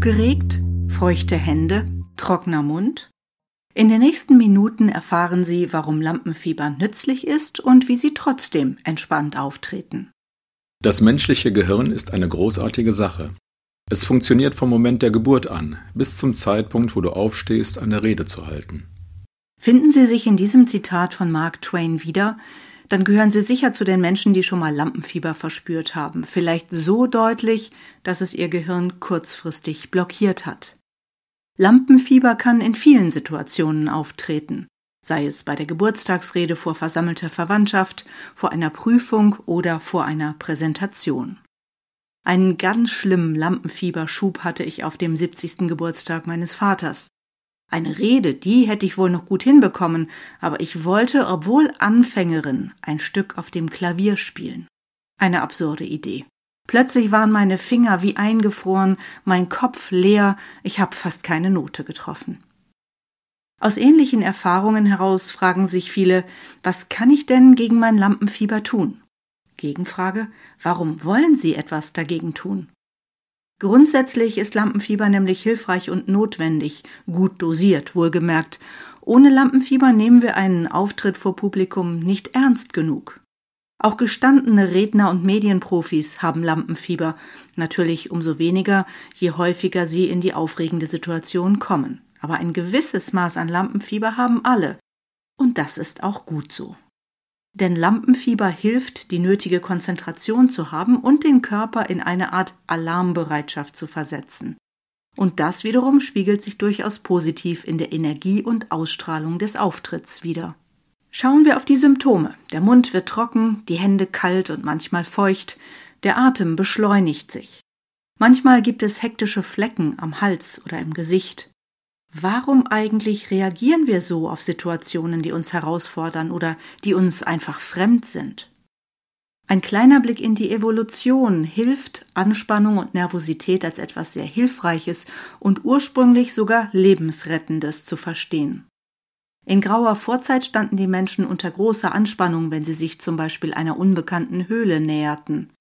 Aufgeregt? Feuchte Hände? Trockener Mund? In den nächsten Minuten erfahren Sie, warum Lampenfieber nützlich ist und wie Sie trotzdem entspannt auftreten. Das menschliche Gehirn ist eine großartige Sache. Es funktioniert vom Moment der Geburt an, bis zum Zeitpunkt, wo du aufstehst, eine Rede zu halten. Finden Sie sich in diesem Zitat von Mark Twain wieder, dann gehören Sie sicher zu den Menschen, die schon mal Lampenfieber verspürt haben, vielleicht so deutlich, dass es Ihr Gehirn kurzfristig blockiert hat. Lampenfieber kann in vielen Situationen auftreten, sei es bei der Geburtstagsrede vor versammelter Verwandtschaft, vor einer Prüfung oder vor einer Präsentation. Einen ganz schlimmen Lampenfieberschub hatte ich auf dem 70. Geburtstag meines Vaters. Eine Rede, die hätte ich wohl noch gut hinbekommen, aber ich wollte, obwohl Anfängerin, ein Stück auf dem Klavier spielen. Eine absurde Idee. Plötzlich waren meine Finger wie eingefroren, mein Kopf leer, ich habe fast keine Note getroffen. Aus ähnlichen Erfahrungen heraus fragen sich viele, was kann ich denn gegen mein Lampenfieber tun? Gegenfrage, warum wollen Sie etwas dagegen tun? Grundsätzlich ist Lampenfieber nämlich hilfreich und notwendig, gut dosiert, wohlgemerkt. Ohne Lampenfieber nehmen wir einen Auftritt vor Publikum nicht ernst genug. Auch gestandene Redner und Medienprofis haben Lampenfieber, natürlich umso weniger, je häufiger sie in die aufregende Situation kommen. Aber ein gewisses Maß an Lampenfieber haben alle. Und das ist auch gut so. Denn Lampenfieber hilft, die nötige Konzentration zu haben und den Körper in eine Art Alarmbereitschaft zu versetzen. Und das wiederum spiegelt sich durchaus positiv in der Energie und Ausstrahlung des Auftritts wider. Schauen wir auf die Symptome. Der Mund wird trocken, die Hände kalt und manchmal feucht, der Atem beschleunigt sich. Manchmal gibt es hektische Flecken am Hals oder im Gesicht. Warum eigentlich reagieren wir so auf Situationen, die uns herausfordern oder die uns einfach fremd sind? Ein kleiner Blick in die Evolution hilft, Anspannung und Nervosität als etwas sehr Hilfreiches und ursprünglich sogar Lebensrettendes zu verstehen. In grauer Vorzeit standen die Menschen unter großer Anspannung, wenn sie sich zum Beispiel einer unbekannten Höhle näherten.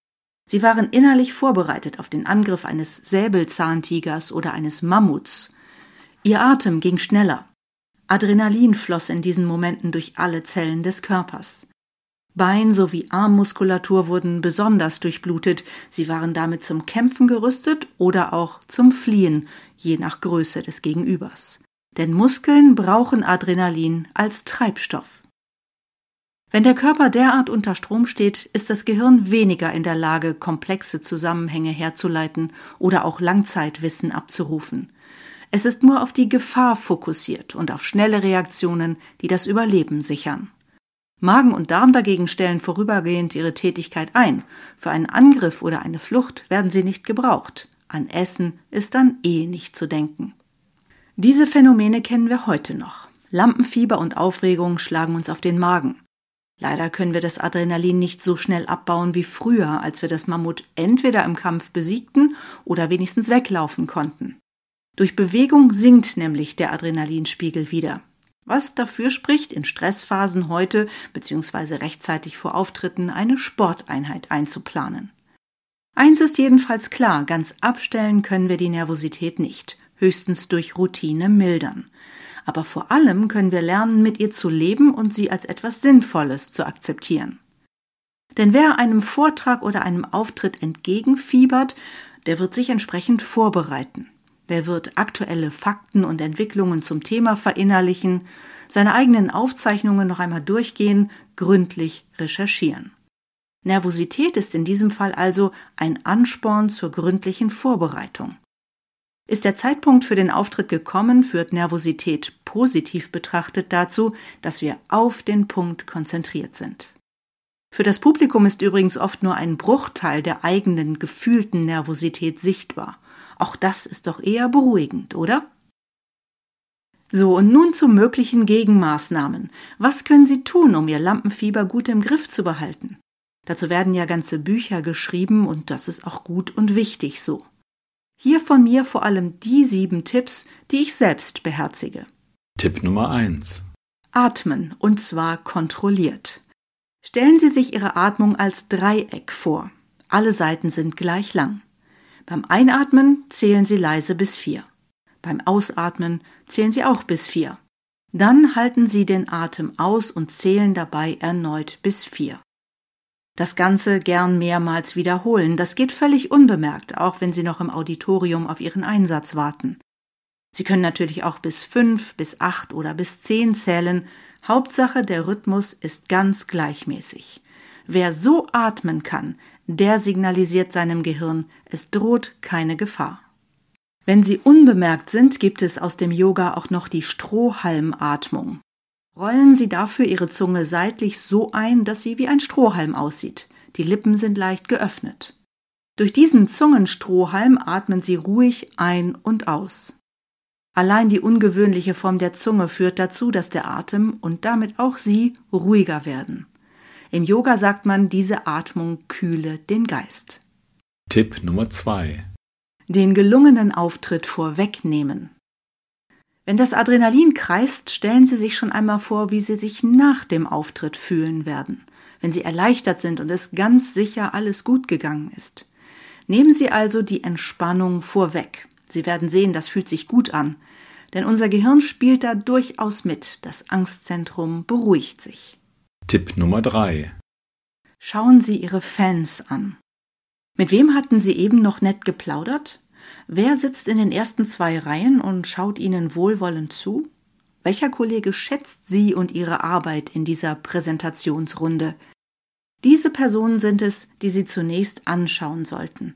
Sie waren innerlich vorbereitet auf den Angriff eines Säbelzahntigers oder eines Mammuts, Ihr Atem ging schneller. Adrenalin floss in diesen Momenten durch alle Zellen des Körpers. Bein sowie Armmuskulatur wurden besonders durchblutet, sie waren damit zum Kämpfen gerüstet oder auch zum Fliehen, je nach Größe des Gegenübers. Denn Muskeln brauchen Adrenalin als Treibstoff. Wenn der Körper derart unter Strom steht, ist das Gehirn weniger in der Lage, komplexe Zusammenhänge herzuleiten oder auch Langzeitwissen abzurufen. Es ist nur auf die Gefahr fokussiert und auf schnelle Reaktionen, die das Überleben sichern. Magen und Darm dagegen stellen vorübergehend ihre Tätigkeit ein. Für einen Angriff oder eine Flucht werden sie nicht gebraucht. An Essen ist dann eh nicht zu denken. Diese Phänomene kennen wir heute noch. Lampenfieber und Aufregung schlagen uns auf den Magen. Leider können wir das Adrenalin nicht so schnell abbauen wie früher, als wir das Mammut entweder im Kampf besiegten oder wenigstens weglaufen konnten. Durch Bewegung sinkt nämlich der Adrenalinspiegel wieder. Was dafür spricht, in Stressphasen heute bzw. rechtzeitig vor Auftritten eine Sporteinheit einzuplanen. Eins ist jedenfalls klar, ganz abstellen können wir die Nervosität nicht, höchstens durch Routine mildern. Aber vor allem können wir lernen, mit ihr zu leben und sie als etwas Sinnvolles zu akzeptieren. Denn wer einem Vortrag oder einem Auftritt entgegenfiebert, der wird sich entsprechend vorbereiten. Der wird aktuelle Fakten und Entwicklungen zum Thema verinnerlichen, seine eigenen Aufzeichnungen noch einmal durchgehen, gründlich recherchieren. Nervosität ist in diesem Fall also ein Ansporn zur gründlichen Vorbereitung. Ist der Zeitpunkt für den Auftritt gekommen, führt Nervosität positiv betrachtet dazu, dass wir auf den Punkt konzentriert sind. Für das Publikum ist übrigens oft nur ein Bruchteil der eigenen gefühlten Nervosität sichtbar auch das ist doch eher beruhigend, oder? So, und nun zu möglichen Gegenmaßnahmen. Was können Sie tun, um Ihr Lampenfieber gut im Griff zu behalten? Dazu werden ja ganze Bücher geschrieben und das ist auch gut und wichtig so. Hier von mir vor allem die sieben Tipps, die ich selbst beherzige. Tipp Nummer eins: Atmen, und zwar kontrolliert. Stellen Sie sich Ihre Atmung als Dreieck vor. Alle Seiten sind gleich lang. Beim Einatmen zählen Sie leise bis vier. Beim Ausatmen zählen Sie auch bis vier. Dann halten Sie den Atem aus und zählen dabei erneut bis vier. Das Ganze gern mehrmals wiederholen. Das geht völlig unbemerkt, auch wenn Sie noch im Auditorium auf Ihren Einsatz warten. Sie können natürlich auch bis fünf, bis acht oder bis zehn zählen. Hauptsache, der Rhythmus ist ganz gleichmäßig. Wer so atmen kann, der signalisiert seinem Gehirn, es droht keine Gefahr. Wenn Sie unbemerkt sind, gibt es aus dem Yoga auch noch die Strohhalmatmung. Rollen Sie dafür Ihre Zunge seitlich so ein, dass sie wie ein Strohhalm aussieht. Die Lippen sind leicht geöffnet. Durch diesen Zungenstrohhalm atmen Sie ruhig ein und aus. Allein die ungewöhnliche Form der Zunge führt dazu, dass der Atem und damit auch Sie ruhiger werden. Im Yoga sagt man, diese Atmung kühle den Geist. Tipp Nummer zwei: Den gelungenen Auftritt vorwegnehmen. Wenn das Adrenalin kreist, stellen Sie sich schon einmal vor, wie Sie sich nach dem Auftritt fühlen werden, wenn Sie erleichtert sind und es ganz sicher alles gut gegangen ist. Nehmen Sie also die Entspannung vorweg. Sie werden sehen, das fühlt sich gut an, denn unser Gehirn spielt da durchaus mit, das Angstzentrum beruhigt sich. Tipp Nummer drei: Schauen Sie Ihre Fans an. Mit wem hatten Sie eben noch nett geplaudert? Wer sitzt in den ersten zwei Reihen und schaut Ihnen wohlwollend zu? Welcher Kollege schätzt Sie und Ihre Arbeit in dieser Präsentationsrunde? Diese Personen sind es, die Sie zunächst anschauen sollten.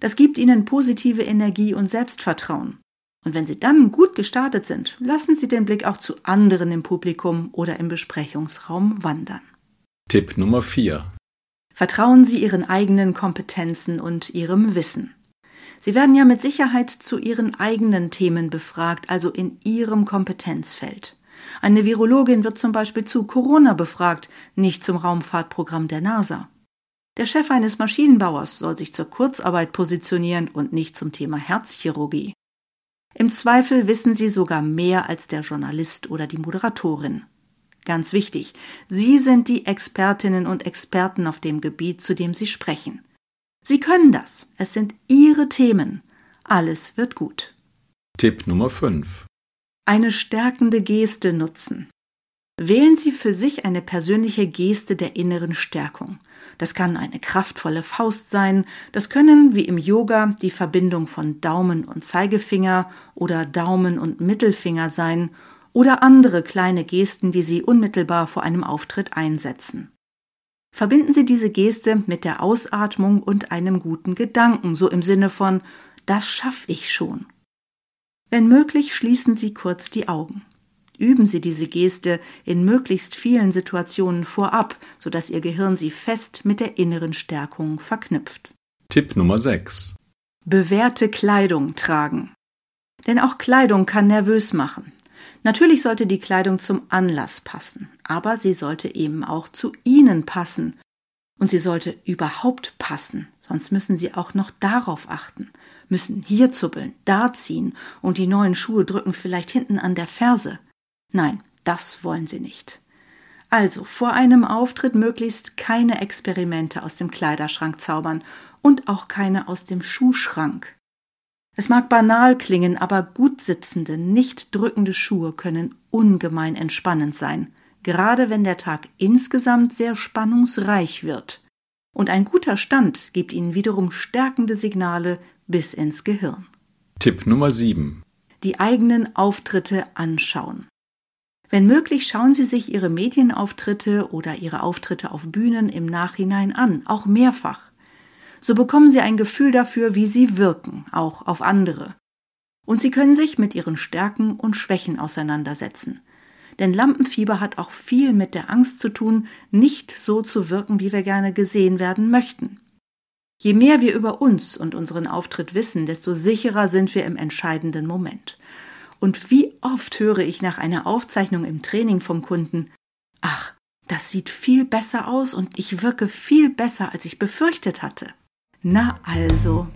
Das gibt Ihnen positive Energie und Selbstvertrauen. Und wenn Sie dann gut gestartet sind, lassen Sie den Blick auch zu anderen im Publikum oder im Besprechungsraum wandern. Tipp Nummer vier: Vertrauen Sie Ihren eigenen Kompetenzen und Ihrem Wissen. Sie werden ja mit Sicherheit zu Ihren eigenen Themen befragt, also in Ihrem Kompetenzfeld. Eine Virologin wird zum Beispiel zu Corona befragt, nicht zum Raumfahrtprogramm der NASA. Der Chef eines Maschinenbauers soll sich zur Kurzarbeit positionieren und nicht zum Thema Herzchirurgie. Im Zweifel wissen Sie sogar mehr als der Journalist oder die Moderatorin. Ganz wichtig, Sie sind die Expertinnen und Experten auf dem Gebiet, zu dem Sie sprechen. Sie können das. Es sind Ihre Themen. Alles wird gut. Tipp Nummer 5: Eine stärkende Geste nutzen. Wählen Sie für sich eine persönliche Geste der inneren Stärkung. Das kann eine kraftvolle Faust sein, das können, wie im Yoga, die Verbindung von Daumen und Zeigefinger oder Daumen und Mittelfinger sein oder andere kleine Gesten, die Sie unmittelbar vor einem Auftritt einsetzen. Verbinden Sie diese Geste mit der Ausatmung und einem guten Gedanken, so im Sinne von Das schaff ich schon. Wenn möglich, schließen Sie kurz die Augen. Üben Sie diese Geste in möglichst vielen Situationen vorab, sodass Ihr Gehirn sie fest mit der inneren Stärkung verknüpft. Tipp Nummer 6: Bewährte Kleidung tragen. Denn auch Kleidung kann nervös machen. Natürlich sollte die Kleidung zum Anlass passen, aber sie sollte eben auch zu Ihnen passen. Und sie sollte überhaupt passen, sonst müssen Sie auch noch darauf achten, müssen hier zuppeln, da ziehen und die neuen Schuhe drücken vielleicht hinten an der Ferse. Nein, das wollen Sie nicht. Also vor einem Auftritt möglichst keine Experimente aus dem Kleiderschrank zaubern und auch keine aus dem Schuhschrank. Es mag banal klingen, aber gut sitzende, nicht drückende Schuhe können ungemein entspannend sein, gerade wenn der Tag insgesamt sehr spannungsreich wird. Und ein guter Stand gibt Ihnen wiederum stärkende Signale bis ins Gehirn. Tipp Nummer 7: Die eigenen Auftritte anschauen. Wenn möglich, schauen Sie sich Ihre Medienauftritte oder Ihre Auftritte auf Bühnen im Nachhinein an, auch mehrfach. So bekommen Sie ein Gefühl dafür, wie Sie wirken, auch auf andere. Und Sie können sich mit Ihren Stärken und Schwächen auseinandersetzen. Denn Lampenfieber hat auch viel mit der Angst zu tun, nicht so zu wirken, wie wir gerne gesehen werden möchten. Je mehr wir über uns und unseren Auftritt wissen, desto sicherer sind wir im entscheidenden Moment. Und wie oft höre ich nach einer Aufzeichnung im Training vom Kunden, ach, das sieht viel besser aus und ich wirke viel besser, als ich befürchtet hatte. Na also.